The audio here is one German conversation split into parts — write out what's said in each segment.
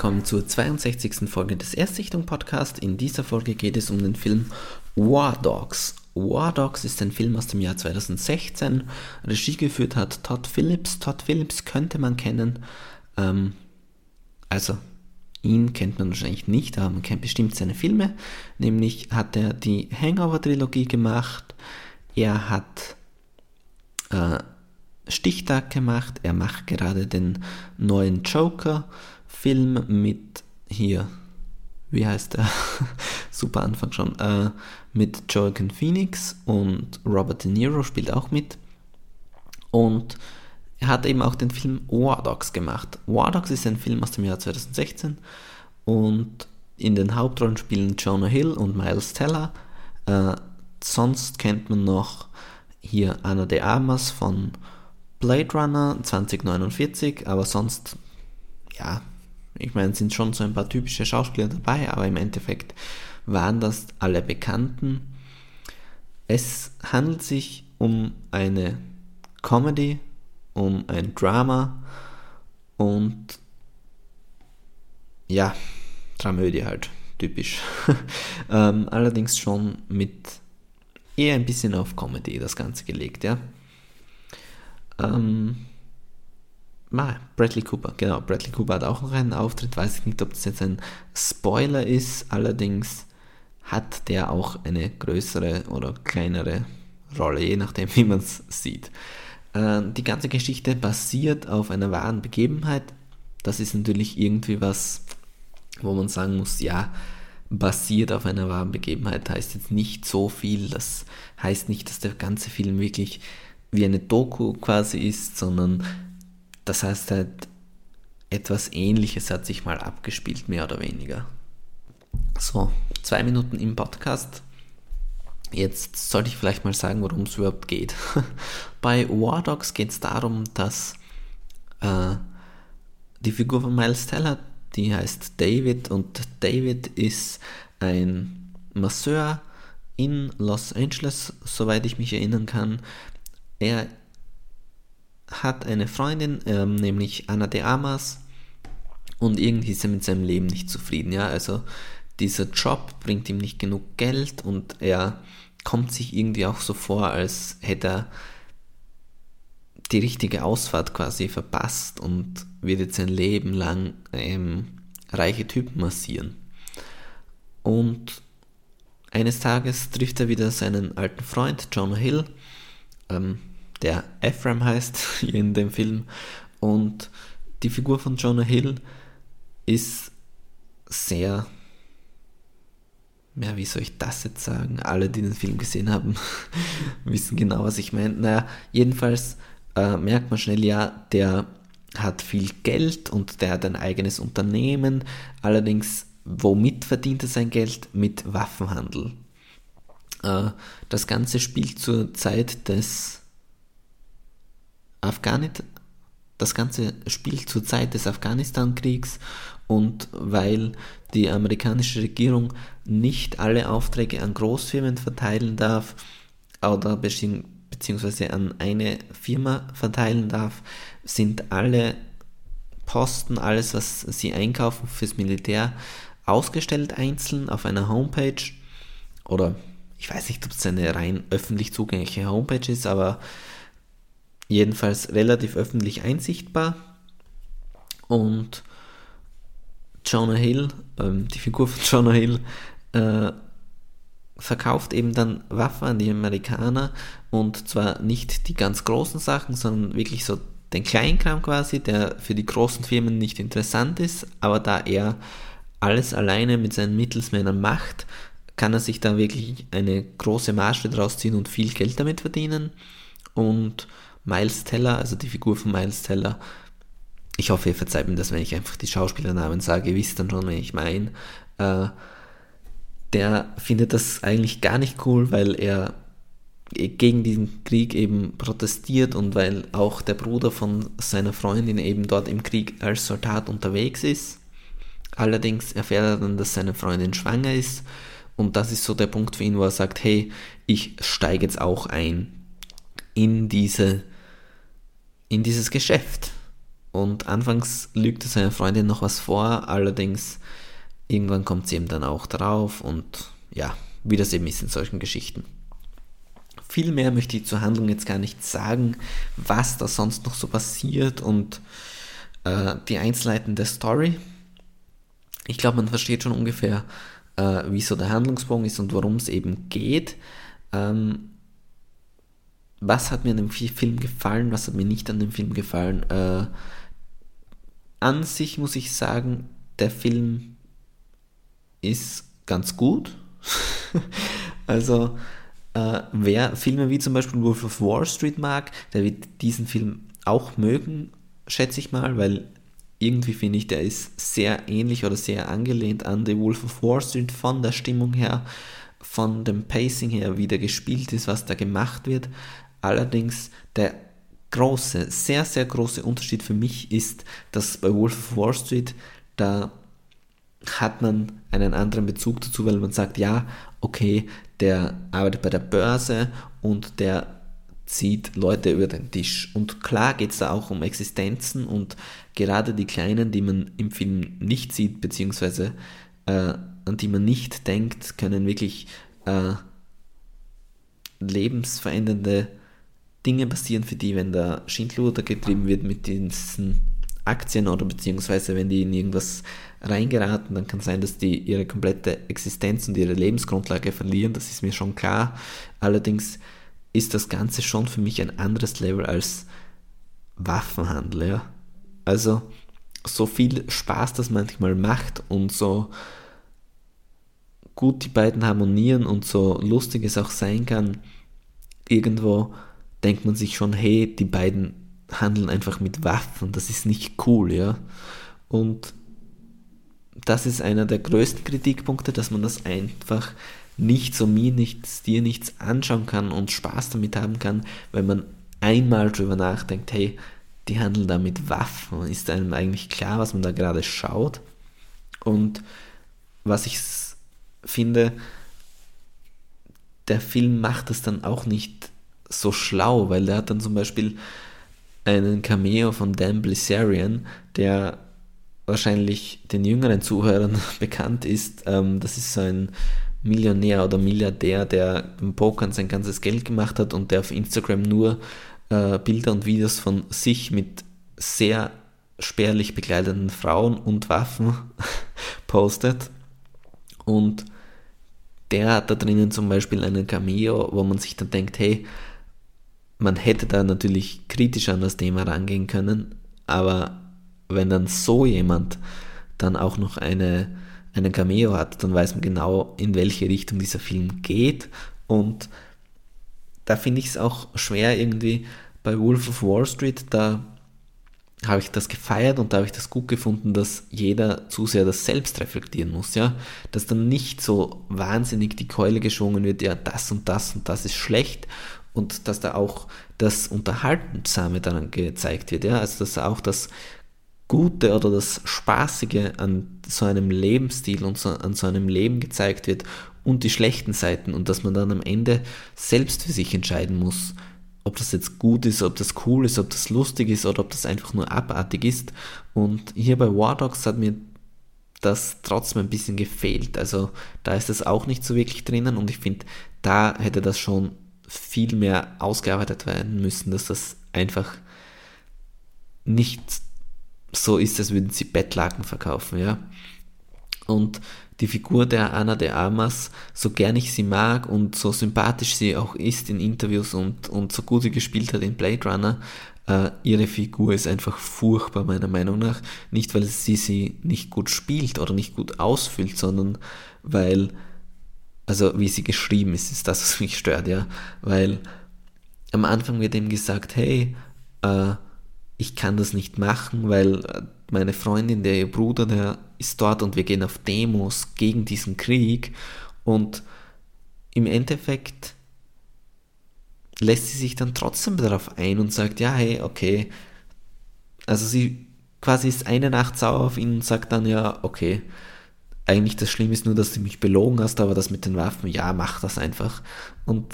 willkommen zur 62. Folge des Erstsichtung Podcast. In dieser Folge geht es um den Film War Dogs. War Dogs ist ein Film aus dem Jahr 2016. Regie geführt hat Todd Phillips. Todd Phillips könnte man kennen. Ähm, also, ihn kennt man wahrscheinlich nicht, aber man kennt bestimmt seine Filme. Nämlich hat er die Hangover-Trilogie gemacht. Er hat äh, Stichtag gemacht. Er macht gerade den neuen Joker-Film mit hier, wie heißt der? Super Anfang schon. Äh, mit Joaquin Phoenix und Robert De Niro spielt auch mit. Und er hat eben auch den Film War Dogs gemacht. War Dogs ist ein Film aus dem Jahr 2016 und in den Hauptrollen spielen Jonah Hill und Miles Teller. Äh, sonst kennt man noch hier Anna de Armas von Blade Runner 2049, aber sonst, ja, ich meine, sind schon so ein paar typische Schauspieler dabei, aber im Endeffekt waren das alle Bekannten. Es handelt sich um eine Comedy, um ein Drama und ja, Dramödie halt, typisch. ähm, allerdings schon mit eher ein bisschen auf Comedy das Ganze gelegt, ja. Ähm, ah, Bradley Cooper, genau. Bradley Cooper hat auch noch einen Auftritt. Weiß ich nicht, ob das jetzt ein Spoiler ist. Allerdings hat der auch eine größere oder kleinere Rolle, je nachdem, wie man es sieht. Äh, die ganze Geschichte basiert auf einer wahren Begebenheit. Das ist natürlich irgendwie was, wo man sagen muss, ja, basiert auf einer wahren Begebenheit heißt jetzt nicht so viel. Das heißt nicht, dass der ganze Film wirklich wie eine Doku quasi ist, sondern das heißt halt, etwas ähnliches hat sich mal abgespielt, mehr oder weniger. So, zwei Minuten im Podcast. Jetzt sollte ich vielleicht mal sagen, worum es überhaupt geht. Bei War Dogs geht es darum, dass äh, die Figur von Miles Teller, die heißt David und David ist ein Masseur in Los Angeles, soweit ich mich erinnern kann, er hat eine Freundin, ähm, nämlich Anna de Amas, und irgendwie ist er mit seinem Leben nicht zufrieden. Ja, also dieser Job bringt ihm nicht genug Geld und er kommt sich irgendwie auch so vor, als hätte er die richtige Ausfahrt quasi verpasst und wird jetzt sein Leben lang ähm, reiche Typen massieren. Und eines Tages trifft er wieder seinen alten Freund John Hill, ähm, der Ephraim heißt in dem Film. Und die Figur von Jonah Hill ist sehr, ja, wie soll ich das jetzt sagen? Alle, die den Film gesehen haben, wissen genau, was ich meine. Naja, jedenfalls äh, merkt man schnell, ja, der hat viel Geld und der hat ein eigenes Unternehmen. Allerdings, womit verdient er sein Geld? Mit Waffenhandel. Äh, das Ganze spielt zur Zeit des Afghanistan, das Ganze spielt zur Zeit des Afghanistan-Kriegs und weil die amerikanische Regierung nicht alle Aufträge an Großfirmen verteilen darf oder beziehungsweise an eine Firma verteilen darf, sind alle Posten, alles was sie einkaufen fürs Militär, ausgestellt einzeln auf einer Homepage. Oder ich weiß nicht, ob es eine rein öffentlich zugängliche Homepage ist, aber jedenfalls relativ öffentlich einsichtbar. Und Jonah Hill, ähm, die Figur von Jonah Hill, äh, verkauft eben dann Waffen an die Amerikaner und zwar nicht die ganz großen Sachen, sondern wirklich so den Kleinkram quasi, der für die großen Firmen nicht interessant ist, aber da er alles alleine mit seinen Mittelsmännern macht, kann er sich da wirklich eine große Marge draus ziehen und viel Geld damit verdienen. Und Miles Teller, also die Figur von Miles Teller. Ich hoffe, ihr verzeiht mir das, wenn ich einfach die Schauspielernamen sage. Ihr wisst dann schon, wen ich meine. Äh, der findet das eigentlich gar nicht cool, weil er gegen diesen Krieg eben protestiert und weil auch der Bruder von seiner Freundin eben dort im Krieg als Soldat unterwegs ist. Allerdings erfährt er dann, dass seine Freundin schwanger ist und das ist so der Punkt für ihn, wo er sagt, hey, ich steige jetzt auch ein in diese in dieses Geschäft. Und anfangs lügt er seiner Freundin noch was vor, allerdings irgendwann kommt sie eben dann auch drauf und ja, wie das eben ist in solchen Geschichten. Viel mehr möchte ich zur Handlung jetzt gar nicht sagen, was da sonst noch so passiert und äh, die Einzelheiten der Story. Ich glaube, man versteht schon ungefähr, äh, wie so der Handlungsbogen ist und worum es eben geht. Ähm, was hat mir an dem Film gefallen, was hat mir nicht an dem Film gefallen? Äh, an sich muss ich sagen, der Film ist ganz gut. also äh, wer Filme wie zum Beispiel Wolf of Wall Street mag, der wird diesen Film auch mögen, schätze ich mal, weil irgendwie finde ich, der ist sehr ähnlich oder sehr angelehnt an The Wolf of Wall Street von der Stimmung her, von dem Pacing her, wie der gespielt ist, was da gemacht wird. Allerdings der große, sehr, sehr große Unterschied für mich ist, dass bei Wolf of Wall Street da hat man einen anderen Bezug dazu, weil man sagt, ja, okay, der arbeitet bei der Börse und der zieht Leute über den Tisch. Und klar geht es da auch um Existenzen und gerade die kleinen, die man im Film nicht sieht, beziehungsweise äh, an die man nicht denkt, können wirklich äh, lebensverändernde Dinge passieren für die, wenn da Schindluder getrieben wird mit diesen Aktien oder beziehungsweise wenn die in irgendwas reingeraten, dann kann sein, dass die ihre komplette Existenz und ihre Lebensgrundlage verlieren, das ist mir schon klar. Allerdings ist das Ganze schon für mich ein anderes Level als Waffenhandel, ja. Also, so viel Spaß das manchmal macht und so gut die beiden harmonieren und so lustig es auch sein kann, irgendwo denkt man sich schon, hey, die beiden handeln einfach mit Waffen, das ist nicht cool, ja. Und das ist einer der größten Kritikpunkte, dass man das einfach nicht so mir nichts, dir nichts anschauen kann und Spaß damit haben kann, wenn man einmal drüber nachdenkt, hey, die handeln da mit Waffen. Ist einem eigentlich klar, was man da gerade schaut? Und was ich finde, der Film macht es dann auch nicht so schlau, weil der hat dann zum Beispiel einen Cameo von Dan Blissarian, der wahrscheinlich den jüngeren Zuhörern bekannt ist. Ähm, das ist so ein Millionär oder Milliardär, der im Pokern sein ganzes Geld gemacht hat und der auf Instagram nur äh, Bilder und Videos von sich mit sehr spärlich bekleideten Frauen und Waffen postet. Und der hat da drinnen zum Beispiel einen Cameo, wo man sich dann denkt, hey, man hätte da natürlich kritisch an das Thema rangehen können, aber wenn dann so jemand dann auch noch eine, einen Cameo hat, dann weiß man genau, in welche Richtung dieser Film geht. Und da finde ich es auch schwer irgendwie bei Wolf of Wall Street, da habe ich das gefeiert und da habe ich das gut gefunden, dass jeder Zuseher das selbst reflektieren muss, ja, dass dann nicht so wahnsinnig die Keule geschwungen wird, ja, das und das und das ist schlecht und dass da auch das Unterhaltensame daran gezeigt wird, ja, also dass auch das Gute oder das Spaßige an so einem Lebensstil und so, an so einem Leben gezeigt wird und die schlechten Seiten und dass man dann am Ende selbst für sich entscheiden muss, ob das jetzt gut ist, ob das cool ist, ob das lustig ist oder ob das einfach nur abartig ist. Und hier bei War Dogs hat mir das trotzdem ein bisschen gefehlt. Also da ist das auch nicht so wirklich drinnen und ich finde, da hätte das schon viel mehr ausgearbeitet werden müssen, dass das einfach nicht so ist, als würden sie Bettlaken verkaufen, ja. Und die Figur der Anna de Armas, so gern ich sie mag und so sympathisch sie auch ist in Interviews und, und so gut sie gespielt hat in Blade Runner, äh, ihre Figur ist einfach furchtbar meiner Meinung nach. Nicht, weil sie sie nicht gut spielt oder nicht gut ausfüllt, sondern weil, also wie sie geschrieben ist, ist das, was mich stört, ja. Weil am Anfang wird ihm gesagt, hey, äh, ich kann das nicht machen, weil äh, meine Freundin, der ihr Bruder, der ist dort und wir gehen auf Demos gegen diesen Krieg und im Endeffekt lässt sie sich dann trotzdem darauf ein und sagt, ja, hey, okay. Also sie quasi ist eine Nacht sauer auf ihn und sagt dann, ja, okay, eigentlich das Schlimme ist nur, dass du mich belogen hast, aber das mit den Waffen, ja, mach das einfach. Und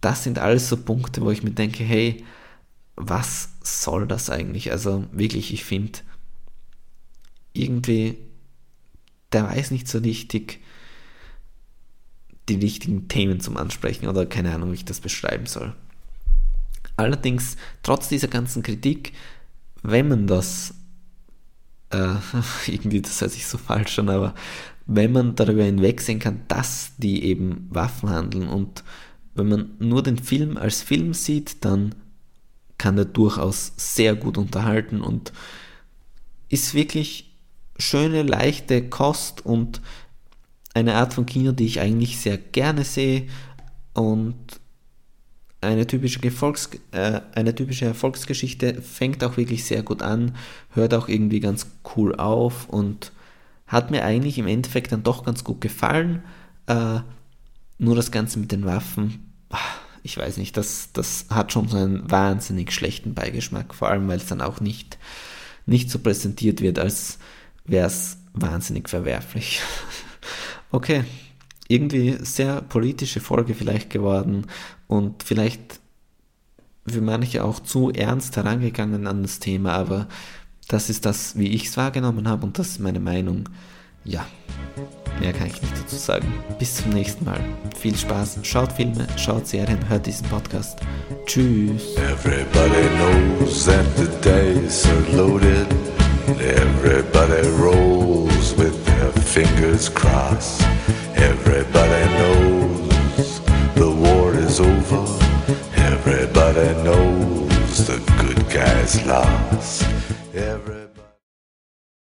das sind alles so Punkte, wo ich mir denke, hey, was soll das eigentlich? Also wirklich, ich finde, irgendwie, der weiß nicht so richtig die richtigen Themen zum Ansprechen oder keine Ahnung, wie ich das beschreiben soll. Allerdings, trotz dieser ganzen Kritik, wenn man das, äh, irgendwie, das hört sich so falsch an, aber wenn man darüber hinwegsehen kann, dass die eben Waffen handeln und wenn man nur den Film als Film sieht, dann kann er durchaus sehr gut unterhalten und ist wirklich schöne, leichte Kost und eine Art von Kino, die ich eigentlich sehr gerne sehe und eine typische, Gefolgs äh, eine typische Erfolgsgeschichte fängt auch wirklich sehr gut an, hört auch irgendwie ganz cool auf und hat mir eigentlich im Endeffekt dann doch ganz gut gefallen. Äh, nur das Ganze mit den Waffen, ah, ich weiß nicht, das, das hat schon so einen wahnsinnig schlechten Beigeschmack, vor allem weil es dann auch nicht, nicht so präsentiert wird, als wäre es wahnsinnig verwerflich. okay, irgendwie sehr politische Folge vielleicht geworden und vielleicht für manche auch zu ernst herangegangen an das Thema, aber das ist das, wie ich es wahrgenommen habe und das ist meine Meinung. Ja, mehr kann ich nicht dazu sagen. Bis zum nächsten Mal. Viel Spaß, schaut Filme, schaut Serien, hört diesen Podcast. Tschüss. Everybody knows that the days are loaded. Everybody rolls with their fingers crossed. is love.